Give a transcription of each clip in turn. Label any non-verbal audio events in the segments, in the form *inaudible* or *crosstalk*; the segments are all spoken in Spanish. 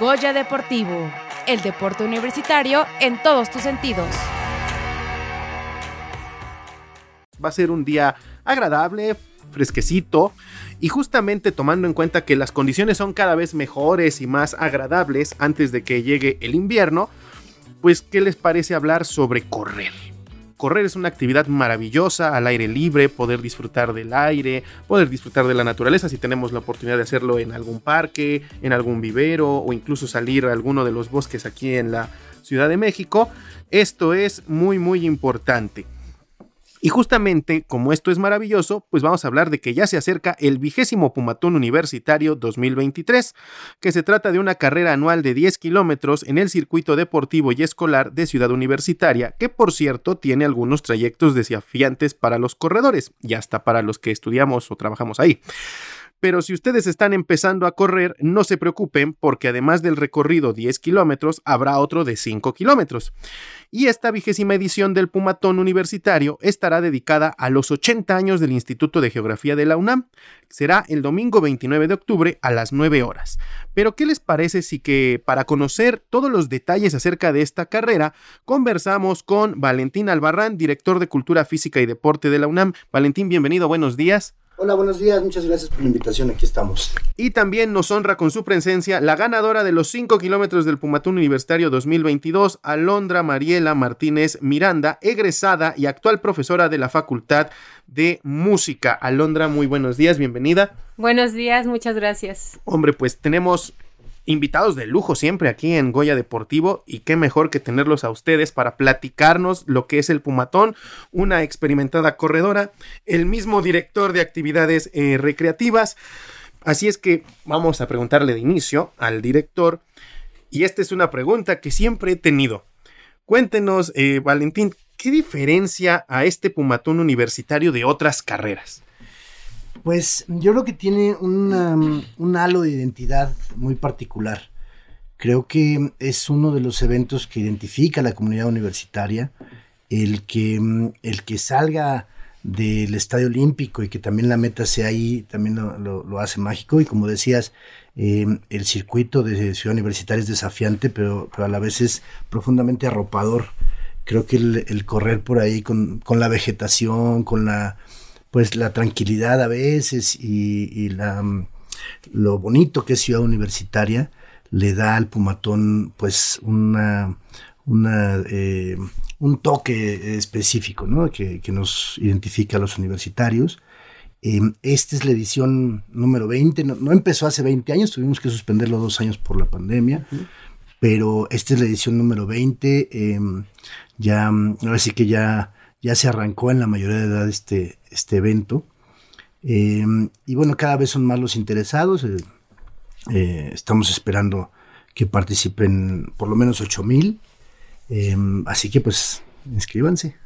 Goya Deportivo, el deporte universitario en todos tus sentidos. Va a ser un día agradable, fresquecito y justamente tomando en cuenta que las condiciones son cada vez mejores y más agradables antes de que llegue el invierno, pues ¿qué les parece hablar sobre correr? Correr es una actividad maravillosa al aire libre, poder disfrutar del aire, poder disfrutar de la naturaleza si tenemos la oportunidad de hacerlo en algún parque, en algún vivero o incluso salir a alguno de los bosques aquí en la Ciudad de México. Esto es muy muy importante. Y justamente como esto es maravilloso, pues vamos a hablar de que ya se acerca el vigésimo Pumatón Universitario 2023, que se trata de una carrera anual de 10 kilómetros en el circuito deportivo y escolar de Ciudad Universitaria, que por cierto tiene algunos trayectos desafiantes para los corredores y hasta para los que estudiamos o trabajamos ahí. Pero si ustedes están empezando a correr, no se preocupen porque además del recorrido 10 kilómetros, habrá otro de 5 kilómetros. Y esta vigésima edición del Pumatón Universitario estará dedicada a los 80 años del Instituto de Geografía de la UNAM. Será el domingo 29 de octubre a las 9 horas. Pero ¿qué les parece si que para conocer todos los detalles acerca de esta carrera, conversamos con Valentín Albarrán, director de Cultura Física y Deporte de la UNAM? Valentín, bienvenido, buenos días. Hola, buenos días, muchas gracias por la invitación, aquí estamos. Y también nos honra con su presencia la ganadora de los 5 kilómetros del Pumatún Universitario 2022, Alondra Mariela Martínez Miranda, egresada y actual profesora de la Facultad de Música. Alondra, muy buenos días, bienvenida. Buenos días, muchas gracias. Hombre, pues tenemos invitados de lujo siempre aquí en Goya Deportivo y qué mejor que tenerlos a ustedes para platicarnos lo que es el Pumatón, una experimentada corredora, el mismo director de actividades eh, recreativas. Así es que vamos a preguntarle de inicio al director y esta es una pregunta que siempre he tenido. Cuéntenos, eh, Valentín, ¿qué diferencia a este Pumatón universitario de otras carreras? Pues yo creo que tiene un halo de identidad muy particular. Creo que es uno de los eventos que identifica a la comunidad universitaria, el que, el que salga del Estadio Olímpico y que también la meta sea ahí, también lo, hace mágico. Y como decías, eh, el circuito de Ciudad Universitaria es desafiante, pero, pero, a la vez es profundamente arropador. Creo que el, correr por ahí con, con la vegetación, con la pues la tranquilidad a veces y, la, mm, lo bonito que es ciudad universitaria le da al Pumatón pues una, una eh, un toque específico ¿no? que, nos identifica a los universitarios. Em, esta es la edición número 20, no, empezó hace 20 años, tuvimos que suspenderlo dos años por la pandemia, pero esta es la edición número 20, em, ya, ahora sí que ya ya se arrancó en la mayoría de edad este, este evento. Em, y bueno, cada vez son más los interesados. Eh, eh, estamos esperando que participen por lo menos 8 mil. Em, así que pues inscríbanse.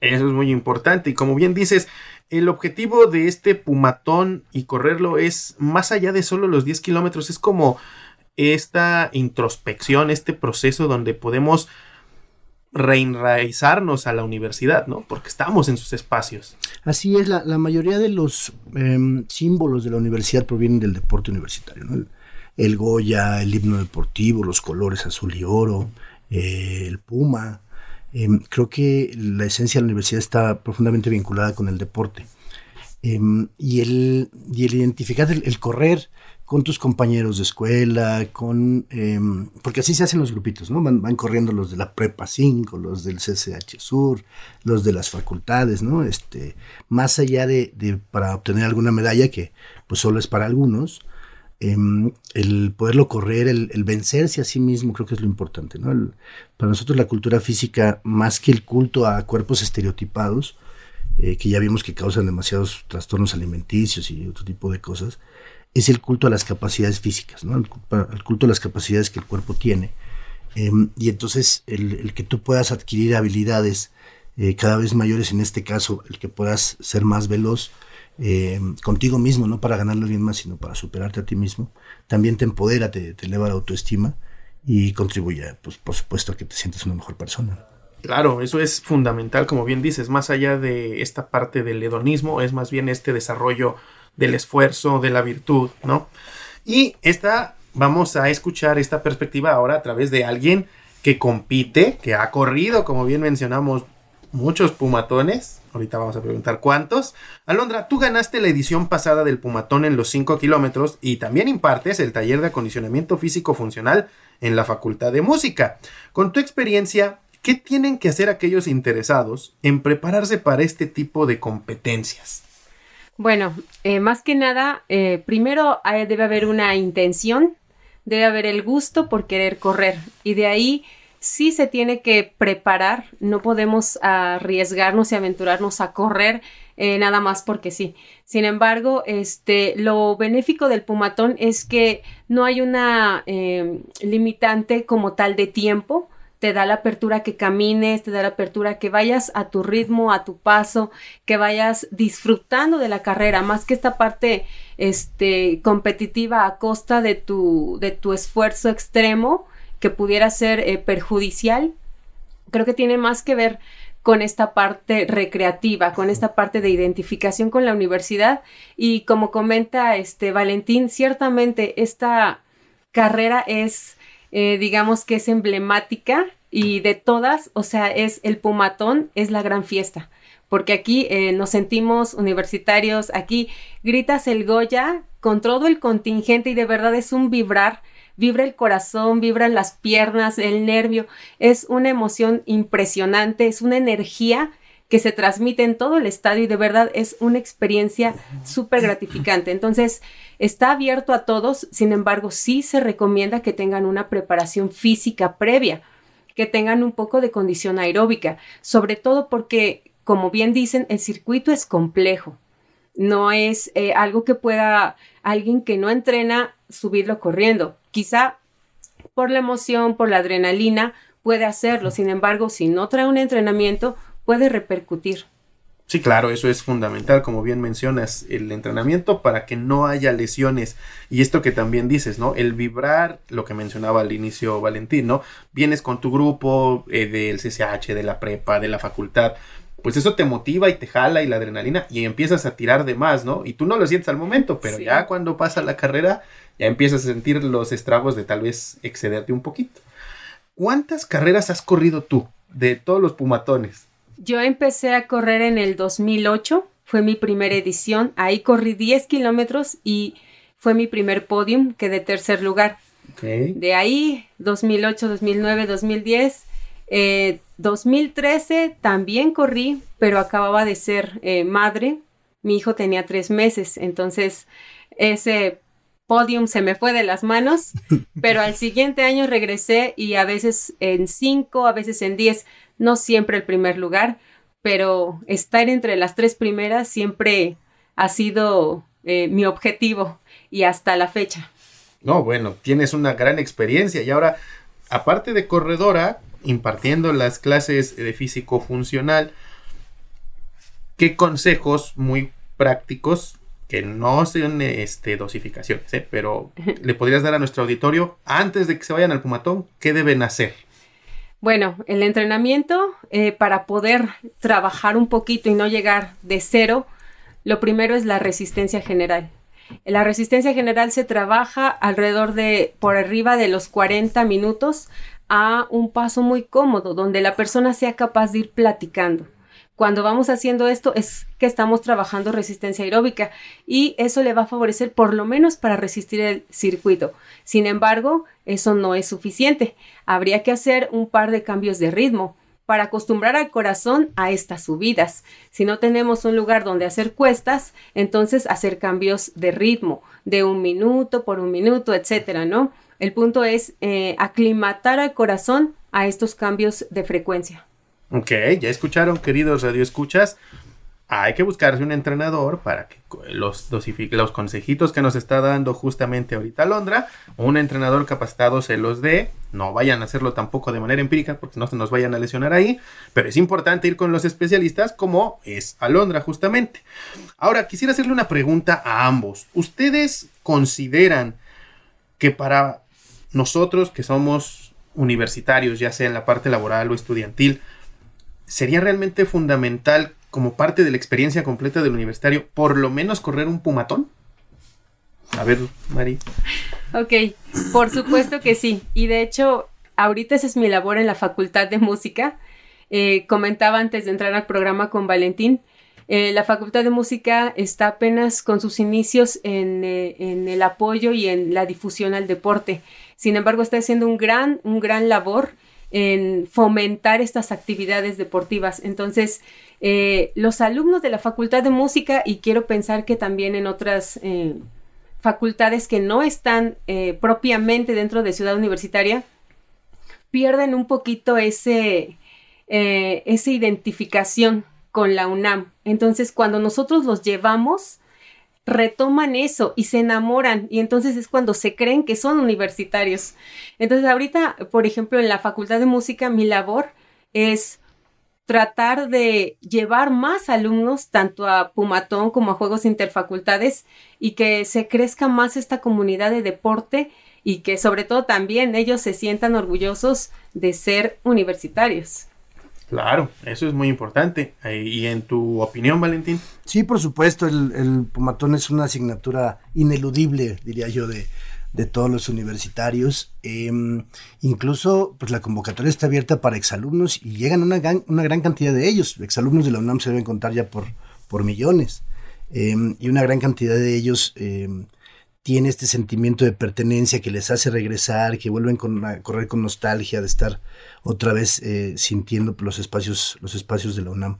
Eso es muy importante. Y como bien dices, el objetivo de este pumatón y correrlo es más allá de solo los 10 kilómetros. Es como esta introspección, este proceso donde podemos reenraizarnos a la universidad, ¿no? Porque estamos en sus espacios. Así es, la, mayoría de los em, símbolos de la universidad provienen del deporte universitario, ¿no? El, Goya, el himno deportivo, los colores azul y oro, eh, el puma. Em, creo que la esencia de la universidad está profundamente vinculada con el deporte. Em, y, el, y el identificar el correr con tus compañeros de escuela, con em, porque así se hacen los grupitos, ¿no? Van, corriendo los de la Prepa 5, los del CCH Sur, los de las facultades, ¿no? Este, más allá de, para obtener alguna medalla que pues solo es para algunos, em, el poderlo correr, el, vencerse a sí mismo, creo que es lo importante, ¿no? para nosotros la cultura física, más que el culto a cuerpos estereotipados, eh, que ya vimos que causan demasiados trastornos alimenticios y otro tipo de cosas, es el culto a las capacidades físicas, ¿no? el, culto a las capacidades que el cuerpo tiene. Em, y entonces el, que tú puedas adquirir habilidades eh, cada vez mayores, en este caso, el que puedas ser más veloz em, contigo mismo, no para ganarle a alguien más, sino para superarte a ti mismo, también te empodera, te, eleva la autoestima y contribuye, pues, por supuesto, a que te sientas una mejor persona. Claro, eso es fundamental, como bien dices, más allá de esta parte del hedonismo, es más bien este desarrollo del esfuerzo, de la virtud, ¿no? Y esta vamos a escuchar esta perspectiva ahora a través de alguien que compite, que ha corrido, como bien mencionamos, muchos pumatones. Ahorita vamos a preguntar cuántos. Alondra, tú ganaste la edición pasada del Pumatón en los 5 kilómetros y también impartes el taller de acondicionamiento físico funcional en la Facultad de Música. Con tu experiencia, ¿qué tienen que hacer aquellos interesados en prepararse para este tipo de competencias? Bueno, eh, más que nada, eh, primero debe haber una intención, debe haber el gusto por querer correr y de ahí sí se tiene que preparar, no podemos arriesgarnos y aventurarnos a correr eh, nada más porque sí. Sin embargo, este, lo benéfico del pumatón es que no hay una eh, limitante como tal de tiempo, te da la apertura que camines, te da la apertura que vayas a tu ritmo, a tu paso, que vayas disfrutando de la carrera, más que esta parte este, competitiva a costa de tu, de tu esfuerzo extremo, que pudiera ser eh, perjudicial, creo que tiene más que ver con esta parte recreativa, con esta parte de identificación con la universidad. Y como comenta este Valentín, ciertamente esta carrera es, eh, digamos que es emblemática y de todas, o sea, es el Pumatón, es la gran fiesta, porque aquí eh, nos sentimos universitarios, aquí gritas el Goya con todo el contingente y de verdad es un vibrar vibra el corazón, vibran las piernas, el nervio, es una emoción impresionante, es una energía que se transmite en todo el estadio y de verdad es una experiencia súper gratificante. Entonces, está abierto a todos, sin embargo, sí se recomienda que tengan una preparación física previa, que tengan un poco de condición aeróbica, sobre todo porque, como bien dicen, el circuito es complejo. No es eh, algo que pueda alguien que no entrena subirlo corriendo. Quizá por la emoción, por la adrenalina, puede hacerlo. Sin embargo, si no trae un entrenamiento, puede repercutir. Sí, claro, eso es fundamental, como bien mencionas, el entrenamiento para que no haya lesiones. Y esto que también dices, ¿no? El vibrar, lo que mencionaba al inicio Valentín, ¿no? Vienes con tu grupo eh, del CCH, de la prepa, de la facultad, pues eso te motiva y te jala y la adrenalina y empiezas a tirar de más, ¿no? Y tú no lo sientes al momento, pero ya cuando pasa la carrera ya empiezas a sentir los estragos de tal vez excederte un poquito. ¿Cuántas carreras has corrido tú de todos los pumatones? Yo empecé a correr en el 2008, fue mi primera edición, ahí corrí 10 kilómetros y fue mi primer podium, quedé tercer lugar. De ahí, 2008, 2009, 2010, 2013 también corrí, pero acababa de ser eh, madre. Mi hijo tenía tres meses, entonces ese podium se me fue de las manos, *laughs* pero al siguiente año regresé y a veces en cinco, a veces en diez, no siempre el primer lugar, pero estar entre las tres primeras siempre ha sido eh, mi objetivo y hasta la fecha. No, bueno, tienes una gran experiencia y ahora, aparte de corredora, impartiendo las clases de físico funcional, ¿qué consejos muy prácticos que no son este, dosificaciones, ¿eh? pero *laughs* le podrías dar a nuestro auditorio antes de que se vayan al pumatón, ¿qué deben hacer? Bueno, el entrenamiento eh, para poder trabajar un poquito y no llegar de cero, lo primero es la resistencia general. La resistencia general se trabaja alrededor de por arriba de los 40 minutos a un paso muy cómodo, donde la persona sea capaz de ir platicando. Cuando vamos haciendo esto es que estamos trabajando resistencia aeróbica y eso le va a favorecer por lo menos para resistir el circuito. Sin embargo, eso no es suficiente. Habría que hacer un par de cambios de ritmo para acostumbrar al corazón a estas subidas. Si no tenemos un lugar donde hacer cuestas, entonces hacer cambios de ritmo, de un minuto por un minuto, etcétera, ¿no? El punto es eh, aclimatar al corazón a estos cambios de frecuencia. Ok, ya escucharon, queridos radioescuchas. Hay que buscarse un entrenador para que los, los consejitos que nos está dando justamente ahorita Londra, un entrenador capacitado se los dé. No vayan a hacerlo tampoco de manera empírica porque no se nos vayan a lesionar ahí. Pero es importante ir con los especialistas como es Alondra justamente. Ahora, quisiera hacerle una pregunta a ambos. ¿Ustedes consideran que para nosotros que somos universitarios, ya sea en la parte laboral o estudiantil, sería realmente fundamental como parte de la experiencia completa del universitario, por lo menos correr un pumatón? A ver, Mari. Ok, por supuesto que sí. Y de hecho, ahorita esa es mi labor en la Facultad de Música. Eh, comentaba antes de entrar al programa con Valentín, eh, la Facultad de Música está apenas con sus inicios en, eh, en, el apoyo y en la difusión al deporte. Sin embargo, está haciendo un gran, un gran labor en fomentar estas actividades deportivas. Entonces, eh, los alumnos de la Facultad de Música, y quiero pensar que también en otras eh, facultades que no están eh, propiamente dentro de Ciudad Universitaria, pierden un poquito ese, esa identificación con la UNAM. Entonces, cuando nosotros los llevamos, retoman eso y se enamoran y entonces es cuando se creen que son universitarios. Entonces ahorita, por ejemplo, en la Facultad de Música, mi labor es tratar de llevar más alumnos tanto a Pumatón como a Juegos Interfacultades y que se crezca más esta comunidad de deporte y que sobre todo también ellos se sientan orgullosos de ser universitarios. Claro, eso es muy importante. Eh, ¿Y en tu opinión, Valentín? Sí, por supuesto, el, Pumatón es una asignatura ineludible, diría yo, de, todos los universitarios. Em, incluso, pues la convocatoria está abierta para exalumnos y llegan una gran, una gran cantidad de ellos. Exalumnos de la UNAM se deben contar ya por, por millones. Em, y una gran cantidad de ellos em, tiene este sentimiento de pertenencia que les hace regresar, que vuelven a correr con nostalgia de estar otra vez eh, sintiendo los espacios, los espacios de la UNAM.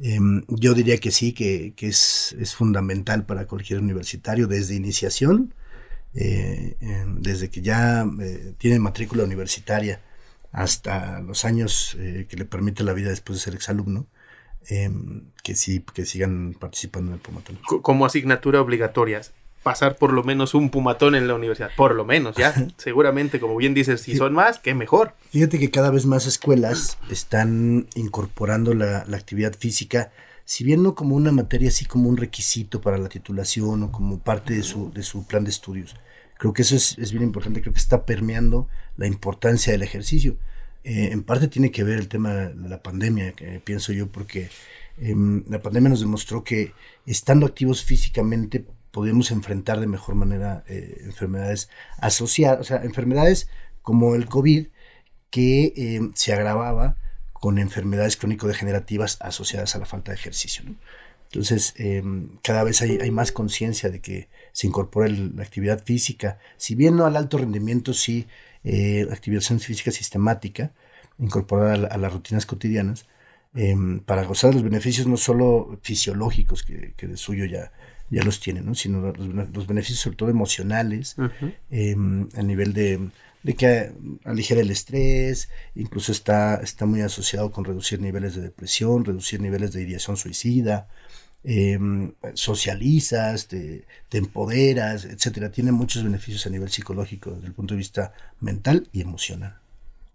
Em, yo diría que sí, que, es, fundamental para cualquier universitario desde iniciación, eh, em, desde que ya eh, tiene matrícula universitaria hasta los años que le permite la vida después de ser exalumno, em, que sí, que sigan participando en el Pumatón. Como asignatura obligatoria pasar por lo menos un pumatón en la universidad. Por lo menos, ya. *laughs* Seguramente, como bien dices, si son más, qué mejor. Fíjate que cada vez más escuelas están incorporando la, actividad física, si bien no como una materia, así como un requisito para la titulación o como parte de su, de su plan de estudios. Creo que eso es, bien importante, creo que está permeando la importancia del ejercicio. Eh, en parte tiene que ver el tema de la pandemia, que pienso yo, porque em, la pandemia nos demostró que estando activos físicamente podemos enfrentar de mejor manera eh, enfermedades asociadas, o sea, enfermedades como el COVID, que eh, se agravaba con enfermedades crónico-degenerativas asociadas a la falta de ejercicio. Entonces, eh, cada vez hay, más conciencia de que se incorpora la actividad física, si bien no al alto rendimiento, sí actividad física sistemática, incorporada a, las rutinas cotidianas, para gozar de los beneficios no solo fisiológicos, que, que de suyo ya, ya los tienen, ¿no? sino los, beneficios sobre todo emocionales, em, a nivel de, que aligera el estrés, incluso está, está muy asociado con reducir niveles de depresión, reducir niveles de ideación suicida, em, socializas, te, te, empoderas, etcétera. Tiene muchos beneficios a nivel psicológico desde el punto de vista mental y emocional.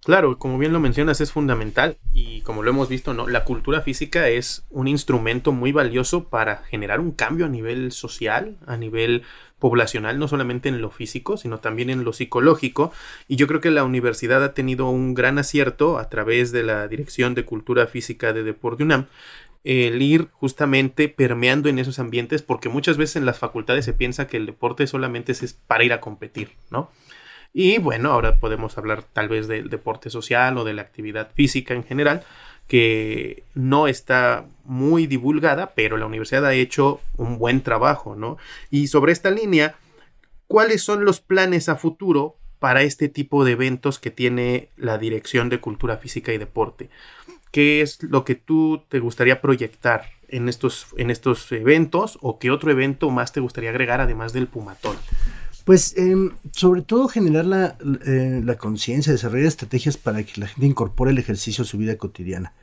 Claro, como bien lo mencionas, es fundamental y como lo hemos visto, ¿no? La cultura física es un instrumento muy valioso para generar un cambio a nivel social, a nivel poblacional, no solamente en lo físico, sino también en lo psicológico. Y yo creo que la universidad ha tenido un gran acierto a través de la Dirección de Cultura Física de Deporte UNAM el ir justamente permeando en esos ambientes, porque muchas veces en las facultades se piensa que el deporte solamente es para ir a competir, ¿no? Y bueno, ahora podemos hablar tal vez del deporte social o de la actividad física en general, que no está muy divulgada, pero la universidad ha hecho un buen trabajo, ¿no? Y sobre esta línea, ¿cuáles son los planes a futuro para este tipo de eventos que tiene la Dirección de Cultura Física y Deporte? ¿Qué es lo que tú te gustaría proyectar en estos, en estos eventos o qué otro evento más te gustaría agregar además del Pumatón? Pues em, sobre todo generar la, eh, la conciencia, desarrollar estrategias para que la gente incorpore el ejercicio a su vida cotidiana.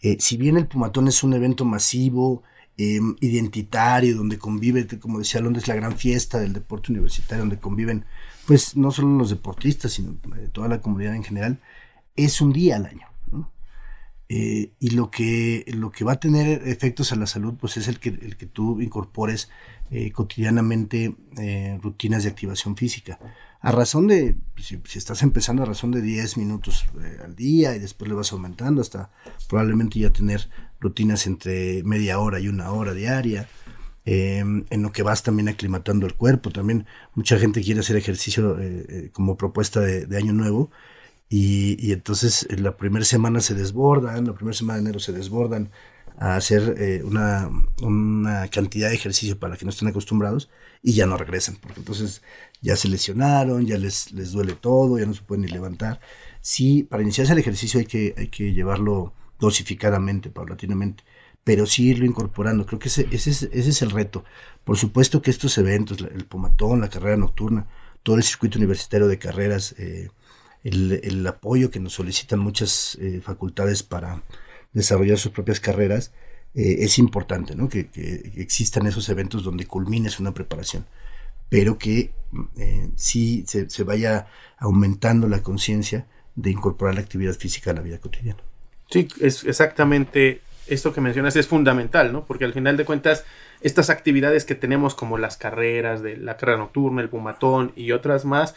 Eh, si bien el Pumatón es un evento masivo, em, identitario, donde convive, como decía Londres, la gran fiesta del deporte universitario, donde conviven, pues no solo los deportistas, sino eh, toda la comunidad en general, es un día al año. y lo que, lo que va a tener efectos a la salud, pues es el que, el que tú incorpores eh, cotidianamente eh, rutinas de activación física. A razón de, si, estás empezando a razón de 10 minutos eh, al día y después le vas aumentando hasta probablemente ya tener rutinas entre media hora y una hora diaria. em, en lo que vas también aclimatando el cuerpo. También mucha gente quiere hacer ejercicio como propuesta de, año nuevo. Y, entonces en la primera semana se desbordan, la primera semana de enero se desbordan a hacer eh, una, una, cantidad de ejercicio para que no estén acostumbrados y ya no regresan, porque entonces ya se lesionaron, ya les, les duele todo, ya no se pueden ni levantar. Sí, para iniciarse el ejercicio hay que, hay que llevarlo dosificadamente, paulatinamente pero sí irlo incorporando. Creo que ese, es, ese es el reto. Por supuesto que estos eventos, el Pomatón, la carrera nocturna, todo el circuito universitario de carreras, eh, el, apoyo que nos solicitan muchas eh, facultades para desarrollar sus propias carreras, eh, es importante, ¿no? Que, existan esos eventos donde culmines una preparación, pero que sí se, se vaya aumentando la conciencia de incorporar la actividad física a la vida cotidiana. Sí, es exactamente esto que mencionas es fundamental, ¿no? Porque al final de cuentas, estas actividades que tenemos como las carreras de la carrera nocturna, el pumatón y otras más,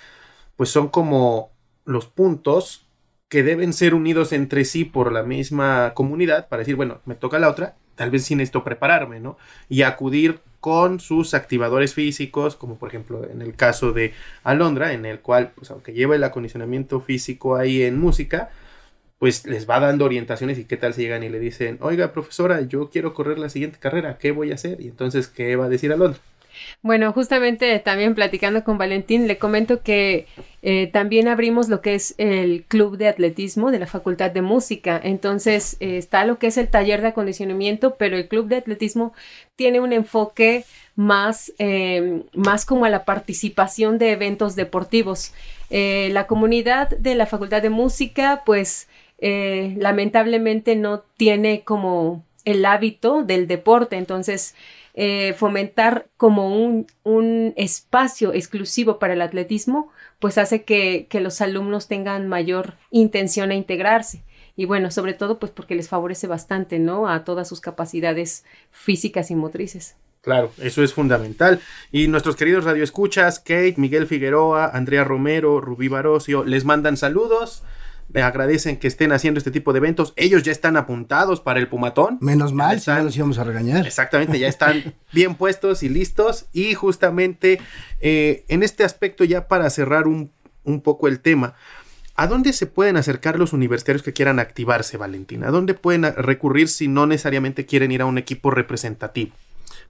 pues son como los puntos que deben ser unidos entre sí por la misma comunidad para decir, bueno, me toca la otra, tal vez sí necesito prepararme, ¿no? Y acudir con sus activadores físicos, como por ejemplo en el caso de Alondra, en el cual, pues aunque lleva el acondicionamiento físico ahí en música, pues les va dando orientaciones y qué tal si llegan y le dicen, oiga profesora, yo quiero correr la siguiente carrera, ¿qué voy a hacer? Y entonces, ¿qué va a decir Alondra? Bueno, justamente también platicando con Valentín, le comento que eh, también abrimos lo que es el club de atletismo de la Facultad de Música. Entonces eh, está lo que es el taller de acondicionamiento, pero el club de atletismo tiene un enfoque más, eh, más como a la participación de eventos deportivos. la comunidad de la Facultad de Música, pues lamentablemente no tiene como el hábito del deporte, entonces eh, fomentar como un, un, espacio exclusivo para el atletismo, pues hace que, que, los alumnos tengan mayor intención a integrarse. Y bueno, sobre todo pues porque les favorece bastante, ¿no? A todas sus capacidades físicas y motrices. Claro, eso es fundamental. Y nuestros queridos radioescuchas, Kate, Miguel Figueroa, Andrea Romero, Rubí Barocio, les mandan saludos me agradecen que estén haciendo este tipo de eventos. Ellos ya están apuntados para el Pumatón. Menos mal, ya los íbamos a regañar. Exactamente, ya están *laughs* bien puestos y listos. Y justamente eh, en este aspecto, ya para cerrar un, un poco el tema, ¿A dónde se pueden acercar los universitarios que quieran activarse, Valentina? ¿A dónde pueden recurrir si no necesariamente quieren ir a un equipo representativo?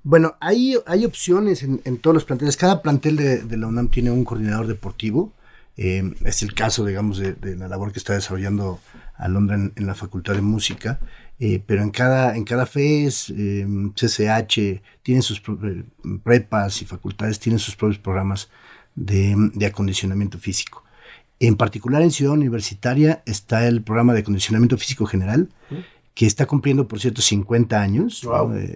Bueno, hay, hay opciones en, todos los planteles. Cada plantel de, de, la UNAM tiene un coordinador deportivo. Eh, es el caso, digamos, de, la labor que está desarrollando Alondra en, en la Facultad de Música. Eh, pero en cada, en cada FES, CCH, em, tienen sus eh, prepas y facultades, tienen sus propios programas de, acondicionamiento físico. En particular en Ciudad Universitaria está el programa de acondicionamiento físico general, que está cumpliendo, por cierto, 50 años.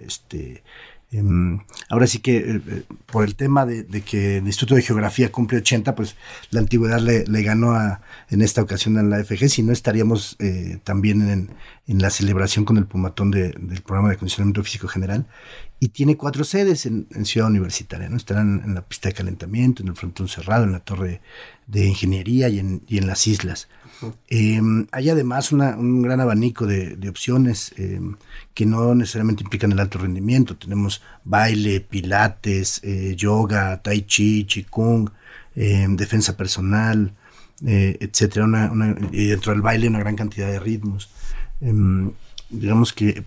Este, Em, ahora sí que eh, eh, por el tema de, que el Instituto de Geografía cumple 80, pues la antigüedad le, ganó a, en esta ocasión en la FG, si no estaríamos eh, también en, la celebración con el pumatón del programa de acondicionamiento físico general. Y tiene cuatro sedes en, Ciudad Universitaria, ¿no? Estarán en la pista de calentamiento, en el frontón cerrado, en la torre de ingeniería y en, y en las islas. Em, hay además un gran abanico de, opciones em, que no necesariamente implican el alto rendimiento. Tenemos baile, pilates, eh, yoga, tai chi, qigong, em, defensa personal, eh, etcétera. y dentro del baile una gran cantidad de ritmos. Digamos que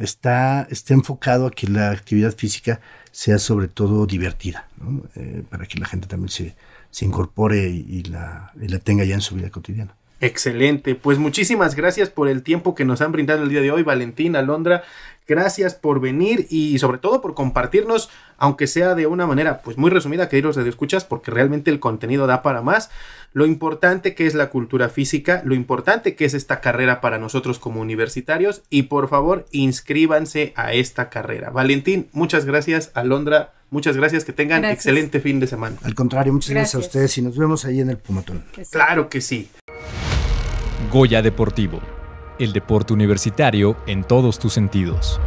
está, está enfocado a que la actividad física sea sobre todo divertida, eh, para que la gente también se, se incorpore y, la, la tenga ya en su vida cotidiana. Excelente, pues muchísimas gracias por el tiempo que nos han brindado el día de hoy, Valentín, Alondra. Gracias por venir y sobre todo por compartirnos, aunque sea de una manera pues muy resumida, que los escuchas, porque realmente el contenido da para más. Lo importante que es la cultura física, lo importante que es esta carrera para nosotros como universitarios y por favor inscríbanse a esta carrera. Valentín, muchas gracias. Alondra, muchas gracias. Que tengan excelente fin de semana. Al contrario, muchas gracias. gracias a ustedes y nos vemos ahí en el Pumatón. Claro que sí. Goya Deportivo el deporte universitario en todos tus sentidos.